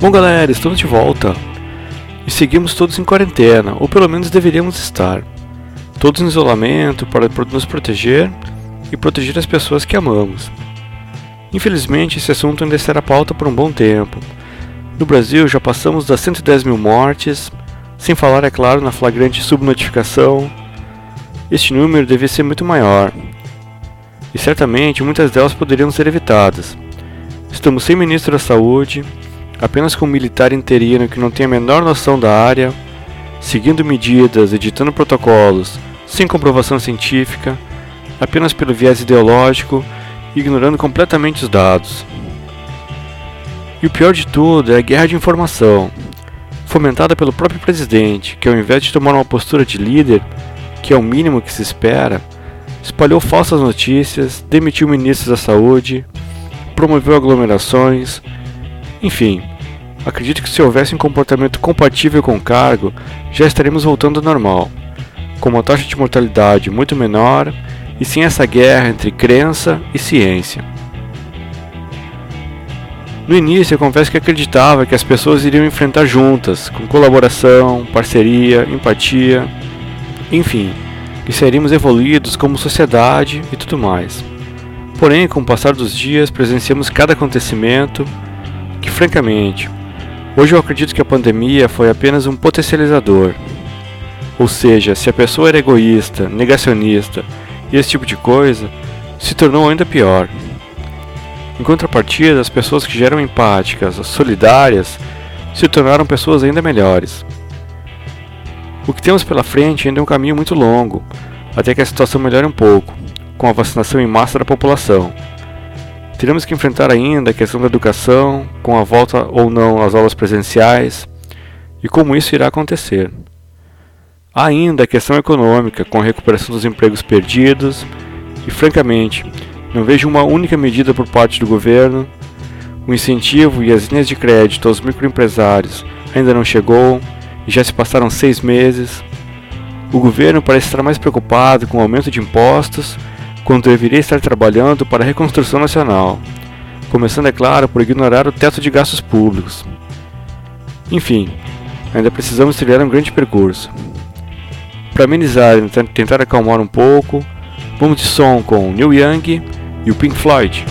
Bom, galera, estamos de volta. E seguimos todos em quarentena, ou pelo menos deveríamos estar. Todos em isolamento para nos proteger e proteger as pessoas que amamos. Infelizmente, esse assunto ainda será pauta por um bom tempo. No Brasil, já passamos das 110 mil mortes, sem falar, é claro, na flagrante subnotificação. Este número devia ser muito maior, e certamente muitas delas poderiam ser evitadas. Estamos sem ministro da Saúde, apenas com um militar interino que não tem a menor noção da área, seguindo medidas, editando protocolos, sem comprovação científica, apenas pelo viés ideológico, ignorando completamente os dados. E o pior de tudo é a guerra de informação, fomentada pelo próprio presidente, que ao invés de tomar uma postura de líder, que é o mínimo que se espera, espalhou falsas notícias, demitiu ministros da saúde, promoveu aglomerações, enfim. Acredito que se houvesse um comportamento compatível com o cargo, já estaremos voltando ao normal, com uma taxa de mortalidade muito menor e sem essa guerra entre crença e ciência. No início, eu confesso que acreditava que as pessoas iriam enfrentar juntas, com colaboração, parceria, empatia, enfim, que seríamos evoluídos como sociedade e tudo mais. Porém, com o passar dos dias, presenciamos cada acontecimento que, francamente, hoje eu acredito que a pandemia foi apenas um potencializador. Ou seja, se a pessoa era egoísta, negacionista e esse tipo de coisa, se tornou ainda pior. Em contrapartida, as pessoas que geram empáticas, solidárias, se tornaram pessoas ainda melhores. O que temos pela frente ainda é um caminho muito longo, até que a situação melhore um pouco, com a vacinação em massa da população. Teremos que enfrentar ainda a questão da educação, com a volta ou não às aulas presenciais, e como isso irá acontecer. Há ainda a questão econômica, com a recuperação dos empregos perdidos, e francamente, não vejo uma única medida por parte do governo. O incentivo e as linhas de crédito aos microempresários ainda não chegou e já se passaram seis meses. O governo parece estar mais preocupado com o aumento de impostos, quando deveria estar trabalhando para a reconstrução nacional, começando, é claro, por ignorar o teto de gastos públicos. Enfim, ainda precisamos trilhar um grande percurso. Para amenizar e tentar acalmar um pouco, vamos de som com Neil Young e o Pink Floyd.